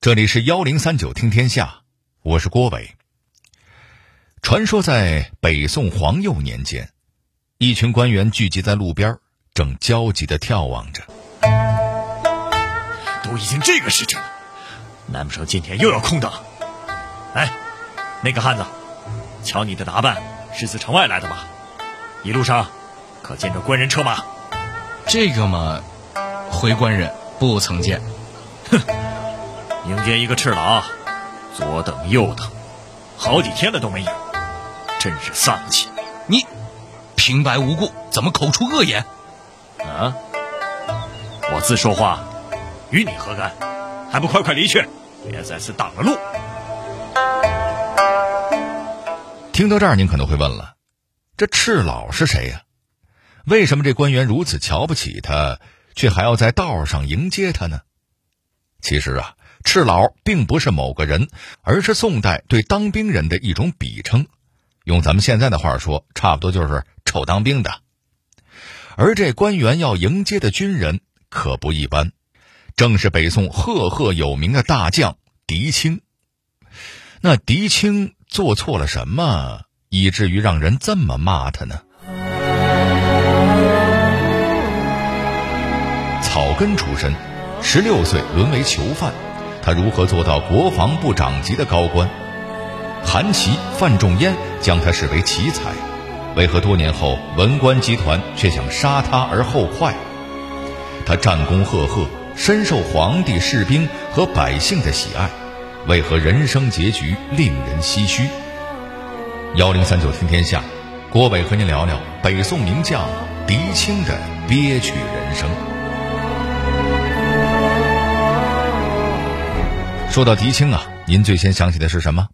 这里是幺零三九听天下，我是郭伟。传说在北宋皇佑年间，一群官员聚集在路边，正焦急的眺望着。都已经这个时辰了，难不成今天又要空等？哎，那个汉子，瞧你的打扮，是自城外来的吧？一路上可见着官人车马？这个嘛，回官人不曾见。哼。迎接一个赤佬，左等右等，好几天了都没有，真是丧气！你平白无故怎么口出恶言？啊！我自说话，与你何干？还不快快离去，别在此挡了路！听到这儿，您可能会问了：这赤老是谁呀？为什么这官员如此瞧不起他，却还要在道上迎接他呢？其实啊。赤佬并不是某个人，而是宋代对当兵人的一种比称，用咱们现在的话说，差不多就是臭当兵的。而这官员要迎接的军人可不一般，正是北宋赫赫有名的大将狄青。那狄青做错了什么，以至于让人这么骂他呢？草根出身，十六岁沦为囚犯。他如何做到国防部长级的高官？韩琦、范仲淹将他视为奇才，为何多年后文官集团却想杀他而后快？他战功赫赫，深受皇帝、士兵和百姓的喜爱，为何人生结局令人唏嘘？幺零三九听天下，郭伟和您聊聊北宋名将狄青的憋屈人生。说到狄青啊，您最先想起的是什么？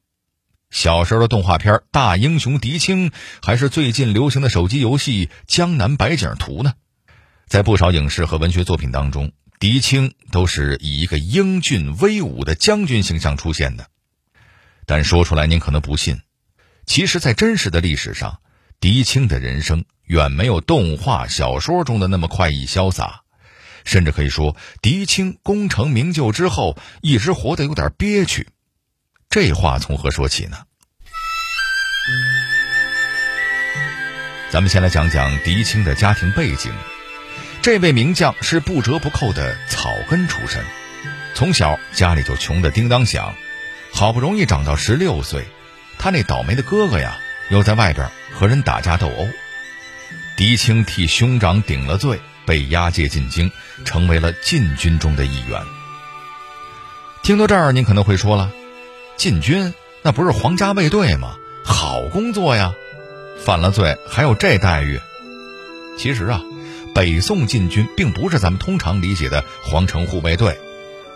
小时候的动画片《大英雄狄青》，还是最近流行的手机游戏《江南百景图》呢？在不少影视和文学作品当中，狄青都是以一个英俊威武的将军形象出现的。但说出来您可能不信，其实，在真实的历史上，狄青的人生远没有动画小说中的那么快意潇洒。甚至可以说，狄青功成名就之后，一直活得有点憋屈。这话从何说起呢？咱们先来讲讲狄青的家庭背景。这位名将是不折不扣的草根出身，从小家里就穷得叮当响，好不容易长到十六岁，他那倒霉的哥哥呀，又在外边和人打架斗殴，狄青替兄长顶了罪。被押解进京，成为了禁军中的一员。听到这儿，您可能会说了：“禁军那不是皇家卫队吗？好工作呀，犯了罪还有这待遇？”其实啊，北宋禁军并不是咱们通常理解的皇城护卫队，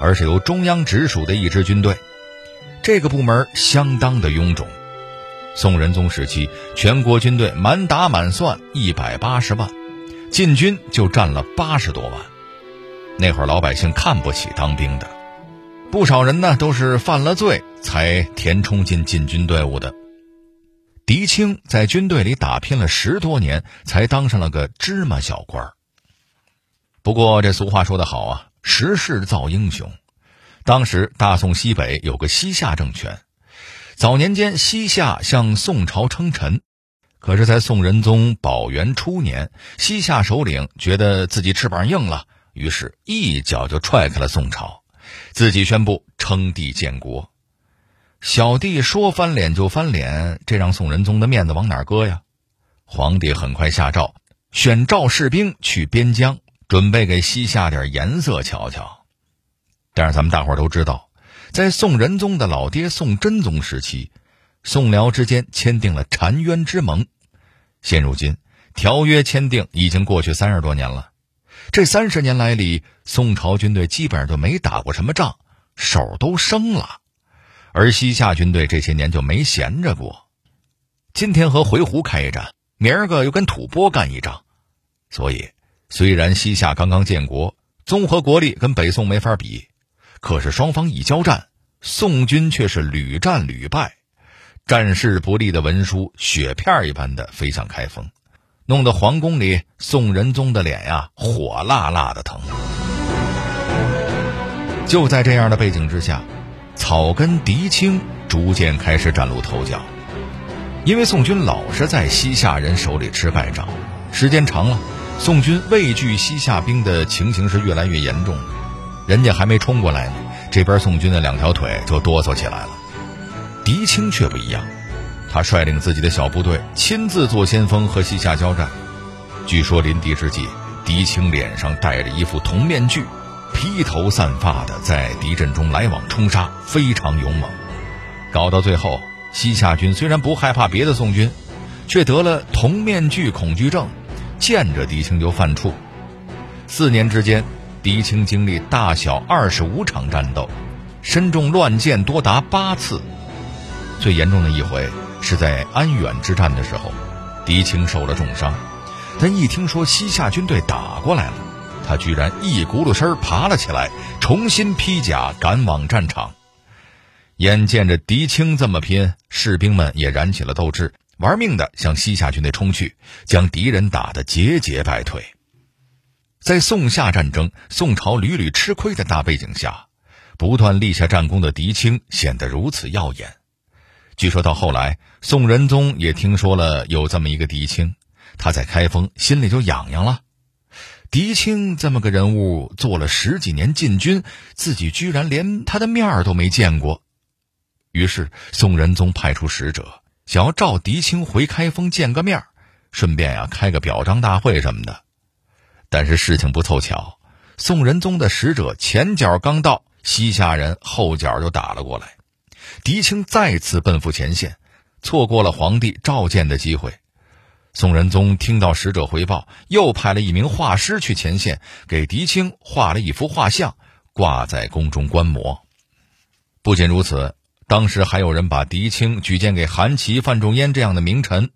而是由中央直属的一支军队。这个部门相当的臃肿。宋仁宗时期，全国军队满打满算一百八十万。禁军就占了八十多万，那会儿老百姓看不起当兵的，不少人呢都是犯了罪才填充进禁军队伍的。狄青在军队里打拼了十多年，才当上了个芝麻小官儿不过这俗话说得好啊，时势造英雄。当时大宋西北有个西夏政权，早年间西夏向宋朝称臣。可是，在宋仁宗宝元初年，西夏首领觉得自己翅膀硬了，于是一脚就踹开了宋朝，自己宣布称帝建国。小弟说翻脸就翻脸，这让宋仁宗的面子往哪搁呀？皇帝很快下诏，选赵士兵去边疆，准备给西夏点颜色瞧瞧。但是咱们大伙都知道，在宋仁宗的老爹宋真宗时期。宋辽之间签订了澶渊之盟，现如今条约签订已经过去三十多年了。这三十年来里，宋朝军队基本上就没打过什么仗，手都生了。而西夏军队这些年就没闲着过，今天和回鹘开一战，明儿个又跟吐蕃干一仗。所以，虽然西夏刚刚建国，综合国力跟北宋没法比，可是双方一交战，宋军却是屡战屡败。战事不利的文书雪片一般的飞向开封，弄得皇宫里宋仁宗的脸呀火辣辣的疼。就在这样的背景之下，草根狄青逐渐开始崭露头角。因为宋军老是在西夏人手里吃败仗，时间长了，宋军畏惧西夏兵的情形是越来越严重。人家还没冲过来呢，这边宋军的两条腿就哆嗦起来了。狄青却不一样，他率领自己的小部队亲自做先锋和西夏交战。据说临敌之际，狄青脸上戴着一副铜面具，披头散发的在敌阵中来往冲杀，非常勇猛。搞到最后。西夏军虽然不害怕别的宋军，却得了铜面具恐惧症，见着狄青就犯怵。四年之间，狄青经历大小二十五场战斗，身中乱箭多达八次。最严重的一回是在安远之战的时候，狄青受了重伤，但一听说西夏军队打过来了，他居然一骨碌身爬了起来，重新披甲赶往战场。眼见着狄青这么拼，士兵们也燃起了斗志，玩命的向西夏军队冲去，将敌人打得节节败退。在宋夏战争，宋朝屡屡吃亏的大背景下，不断立下战功的狄青显得如此耀眼。据说到后来，宋仁宗也听说了有这么一个狄青，他在开封心里就痒痒了。狄青这么个人物，做了十几年禁军，自己居然连他的面儿都没见过。于是，宋仁宗派出使者，想要召狄青回开封见个面顺便呀开个表彰大会什么的。但是事情不凑巧，宋仁宗的使者前脚刚到，西夏人后脚就打了过来，狄青再次奔赴前线，错过了皇帝召见的机会。宋仁宗听到使者回报，又派了一名画师去前线，给狄青画了一幅画像，挂在宫中观摩。不仅如此。当时还有人把狄青举荐给韩琦、范仲淹这样的名臣，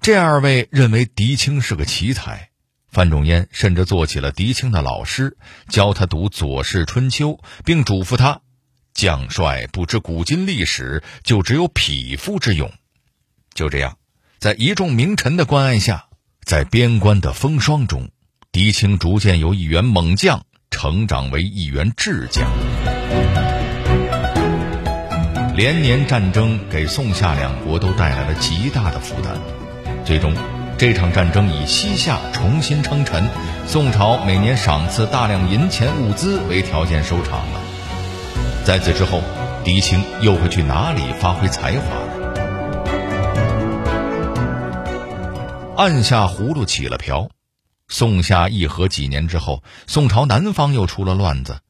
这二位认为狄青是个奇才。范仲淹甚至做起了狄青的老师，教他读《左氏春秋》，并嘱咐他：“将帅不知古今历史，就只有匹夫之勇。”就这样，在一众名臣的关爱下，在边关的风霜中，狄青逐渐由一员猛将成长为一员智将。连年战争给宋夏两国都带来了极大的负担，最终，这场战争以西夏重新称臣，宋朝每年赏赐大量银钱物资为条件收场了。在此之后，狄青又会去哪里发挥才华呢？按下葫芦起了瓢，宋夏议和几年之后，宋朝南方又出了乱子。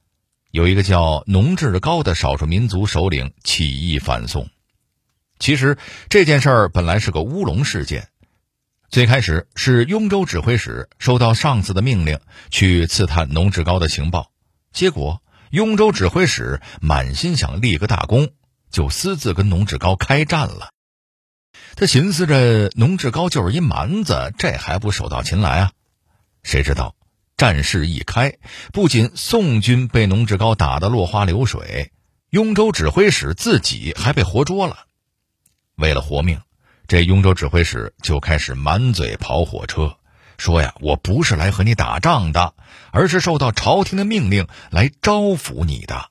有一个叫农志高的少数民族首领起义反宋，其实这件事儿本来是个乌龙事件。最开始是雍州指挥使收到上司的命令去刺探农志高的情报，结果雍州指挥使满心想立个大功，就私自跟农志高开战了。他寻思着农志高就是一蛮子，这还不手到擒来啊？谁知道？战事一开，不仅宋军被农志高打得落花流水，雍州指挥使自己还被活捉了。为了活命，这雍州指挥使就开始满嘴跑火车，说呀：“我不是来和你打仗的，而是受到朝廷的命令来招抚你的。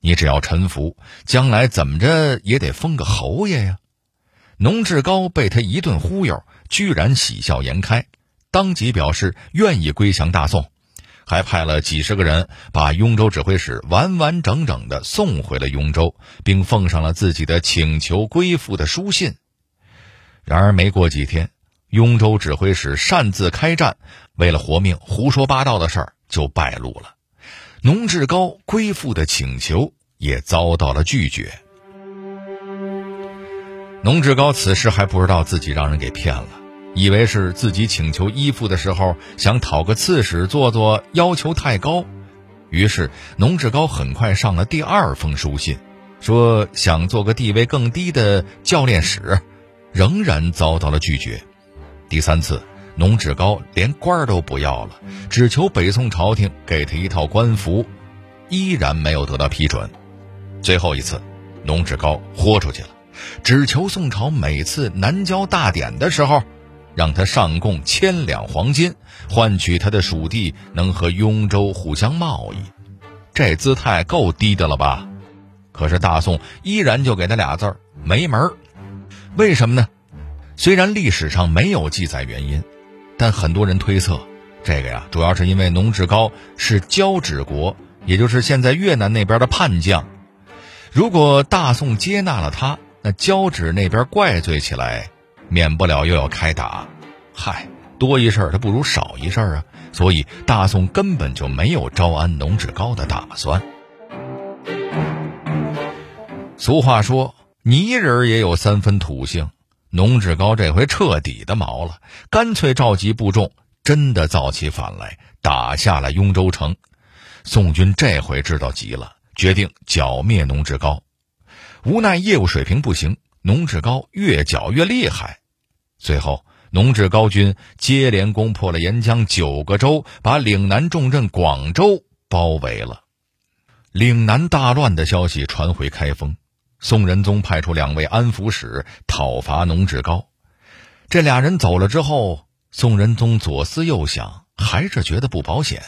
你只要臣服，将来怎么着也得封个侯爷呀。”农志高被他一顿忽悠，居然喜笑颜开。当即表示愿意归降大宋，还派了几十个人把雍州指挥使完完整整的送回了雍州，并奉上了自己的请求归附的书信。然而没过几天，雍州指挥使擅自开战，为了活命胡说八道的事儿就败露了，农志高归附的请求也遭到了拒绝。农志高此时还不知道自己让人给骗了。以为是自己请求依附的时候想讨个刺史做做，要求太高，于是农志高很快上了第二封书信，说想做个地位更低的教练使，仍然遭到了拒绝。第三次，农志高连官都不要了，只求北宋朝廷给他一套官服，依然没有得到批准。最后一次，农志高豁出去了，只求宋朝每次南郊大典的时候。让他上贡千两黄金，换取他的属地能和雍州互相贸易。这姿态够低的了吧？可是大宋依然就给他俩字儿没门儿。为什么呢？虽然历史上没有记载原因，但很多人推测，这个呀，主要是因为农志高是交趾国，也就是现在越南那边的叛将。如果大宋接纳了他，那交趾那边怪罪起来，免不了又要开打。嗨，多一事儿，他不如少一事啊。所以大宋根本就没有招安农志高的打算。俗话说，泥人也有三分土性。农志高这回彻底的毛了，干脆召集部众，真的造起反来，打下了雍州城。宋军这回知道急了，决定剿灭农志高。无奈业务水平不行，农志高越剿越厉害。最后，农志高军接连攻破了沿江九个州，把岭南重镇广州包围了。岭南大乱的消息传回开封。宋仁宗派出两位安抚使讨伐农志高，这俩人走了之后，宋仁宗左思右想，还是觉得不保险，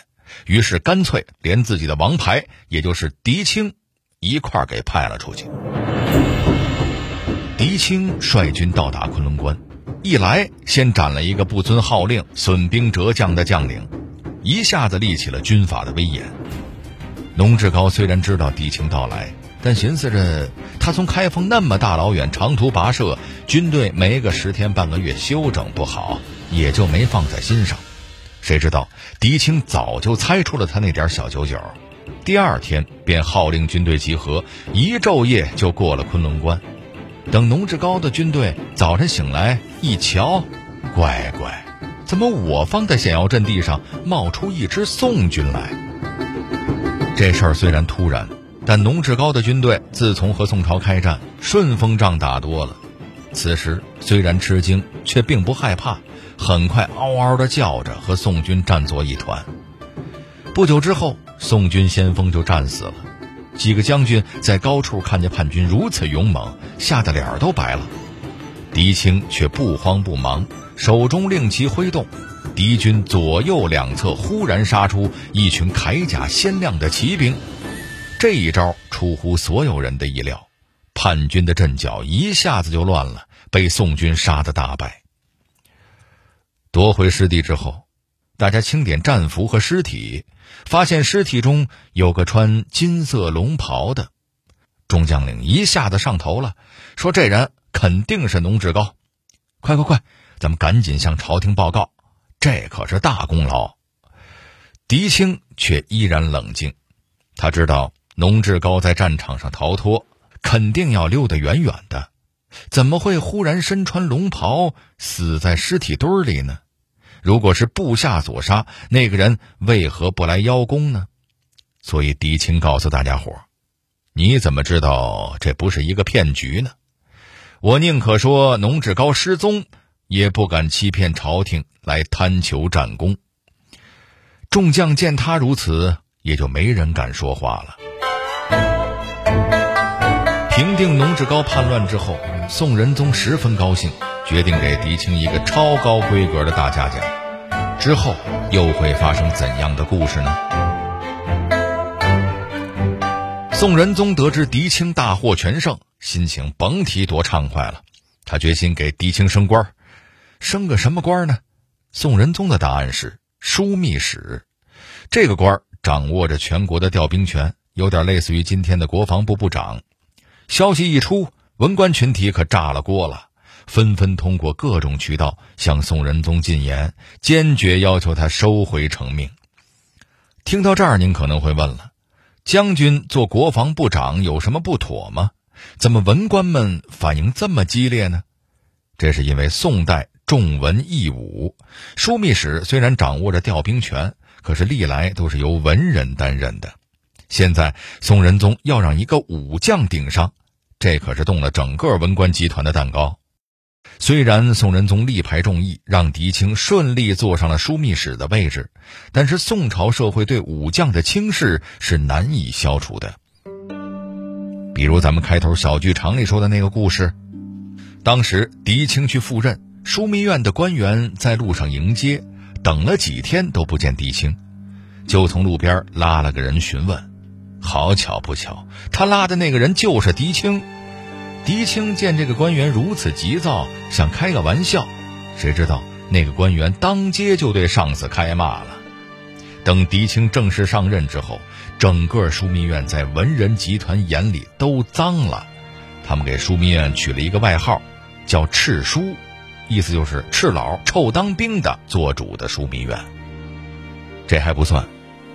于是干脆连自己的王牌，也就是狄青，一块给派了出去。狄青率军到达昆仑关，一来先斩了一个不遵号令、损兵折将的将领，一下子立起了军法的威严。农志高虽然知道狄青到来。但寻思着，他从开封那么大老远长途跋涉，军队没个十天半个月休整不好，也就没放在心上。谁知道狄青早就猜出了他那点小九九，第二天便号令军队集合，一昼夜就过了昆仑关。等农志高的军队早晨醒来一瞧，乖乖，怎么我方的险要阵地上冒出一支宋军来？这事儿虽然突然。但农志高的军队自从和宋朝开战，顺风仗打多了，此时虽然吃惊，却并不害怕，很快嗷嗷的叫着和宋军战作一团。不久之后，宋军先锋就战死了，几个将军在高处看见叛军如此勇猛，吓得脸儿都白了。狄青却不慌不忙，手中令旗挥动，敌军左右两侧忽然杀出一群铠甲鲜亮的骑兵。这一招出乎所有人的意料，叛军的阵脚一下子就乱了，被宋军杀得大败。夺回失地之后，大家清点战俘和尸体，发现尸体中有个穿金色龙袍的，众将领一下子上头了，说这人肯定是农志高，快快快，咱们赶紧向朝廷报告，这可是大功劳。狄青却依然冷静，他知道。农志高在战场上逃脱，肯定要溜得远远的，怎么会忽然身穿龙袍死在尸体堆里呢？如果是部下所杀，那个人为何不来邀功呢？所以狄青告诉大家伙你怎么知道这不是一个骗局呢？我宁可说农志高失踪，也不敢欺骗朝廷来贪求战功。”众将见他如此，也就没人敢说话了。平定农志高叛乱之后，宋仁宗十分高兴，决定给狄青一个超高规格的大嘉奖。之后又会发生怎样的故事呢？宋仁宗得知狄青大获全胜，心情甭提多畅快了。他决心给狄青升官，升个什么官呢？宋仁宗的答案是枢密使，这个官掌握着全国的调兵权。有点类似于今天的国防部部长。消息一出，文官群体可炸了锅了，纷纷通过各种渠道向宋仁宗进言，坚决要求他收回成命。听到这儿，您可能会问了：将军做国防部长有什么不妥吗？怎么文官们反应这么激烈呢？这是因为宋代重文抑武，枢密使虽然掌握着调兵权，可是历来都是由文人担任的。现在宋仁宗要让一个武将顶上，这可是动了整个文官集团的蛋糕。虽然宋仁宗力排众议，让狄青顺利坐上了枢密使的位置，但是宋朝社会对武将的轻视是难以消除的。比如咱们开头小剧场里说的那个故事，当时狄青去赴任，枢密院的官员在路上迎接，等了几天都不见狄青，就从路边拉了个人询问。好巧不巧，他拉的那个人就是狄青。狄青见这个官员如此急躁，想开个玩笑，谁知道那个官员当街就对上司开骂了。等狄青正式上任之后，整个枢密院在文人集团眼里都脏了，他们给枢密院取了一个外号，叫“赤书”，意思就是赤老、臭当兵的做主的枢密院。这还不算，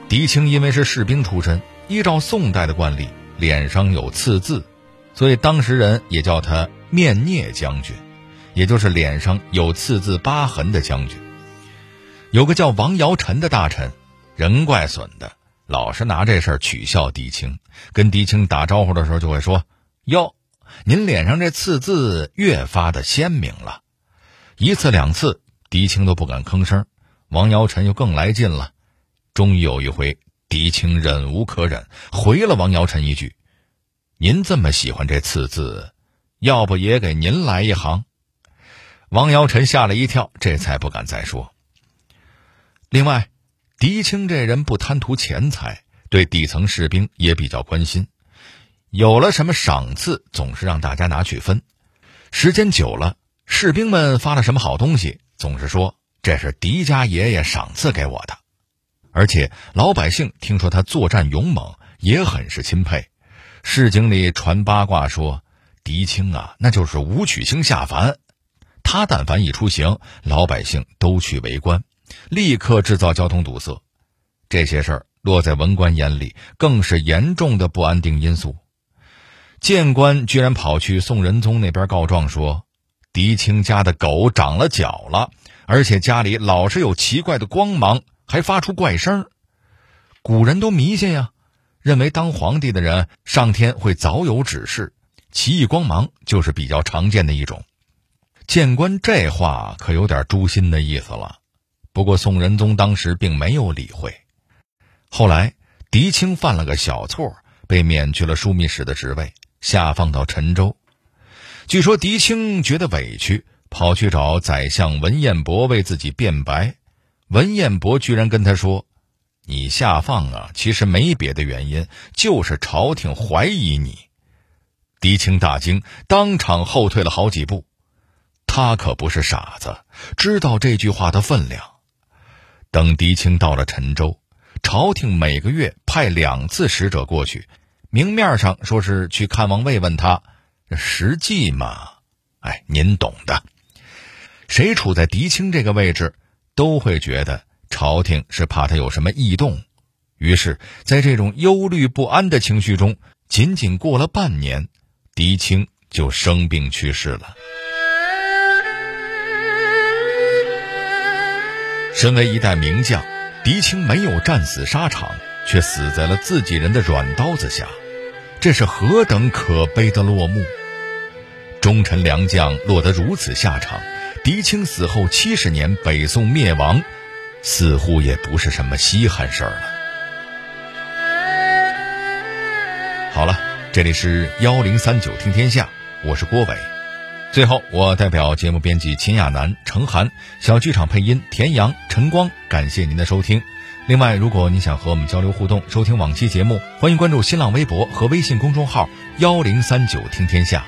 狄青因为是士兵出身，依照宋代的惯例，脸上有刺字，所以当时人也叫他“面孽将军”，也就是脸上有刺字疤痕的将军。有个叫王尧臣的大臣。人怪损的，老是拿这事儿取笑狄青。跟狄青打招呼的时候，就会说：“哟，您脸上这刺字越发的鲜明了。”一次两次，狄青都不敢吭声。王尧臣又更来劲了。终于有一回，狄青忍无可忍，回了王尧臣一句：“您这么喜欢这刺字，要不也给您来一行？”王尧臣吓了一跳，这才不敢再说。另外。狄青这人不贪图钱财，对底层士兵也比较关心。有了什么赏赐，总是让大家拿去分。时间久了，士兵们发了什么好东西，总是说这是狄家爷爷赏赐给我的。而且老百姓听说他作战勇猛，也很是钦佩。市井里传八卦说，狄青啊，那就是武曲星下凡。他但凡一出行，老百姓都去围观。立刻制造交通堵塞，这些事儿落在文官眼里，更是严重的不安定因素。谏官居然跑去宋仁宗那边告状，说狄青家的狗长了脚了，而且家里老是有奇怪的光芒，还发出怪声。古人都迷信呀，认为当皇帝的人上天会早有指示，奇异光芒就是比较常见的一种。谏官这话可有点诛心的意思了。不过宋仁宗当时并没有理会。后来狄青犯了个小错，被免去了枢密使的职位，下放到陈州。据说狄青觉得委屈，跑去找宰相文彦博为自己辩白。文彦博居然跟他说：“你下放啊，其实没别的原因，就是朝廷怀疑你。”狄青大惊，当场后退了好几步。他可不是傻子，知道这句话的分量。等狄青到了陈州，朝廷每个月派两次使者过去，明面上说是去看望慰问他，实际嘛，哎，您懂的。谁处在狄青这个位置，都会觉得朝廷是怕他有什么异动。于是，在这种忧虑不安的情绪中，仅仅过了半年，狄青就生病去世了。身为一代名将，狄青没有战死沙场，却死在了自己人的软刀子下，这是何等可悲的落幕！忠臣良将落得如此下场，狄青死后七十年，北宋灭亡，似乎也不是什么稀罕事儿了。好了，这里是幺零三九听天下，我是郭伟。最后，我代表节目编辑秦亚楠、程涵，小剧场配音田阳、陈光，感谢您的收听。另外，如果你想和我们交流互动、收听往期节目，欢迎关注新浪微博和微信公众号“幺零三九听天下”。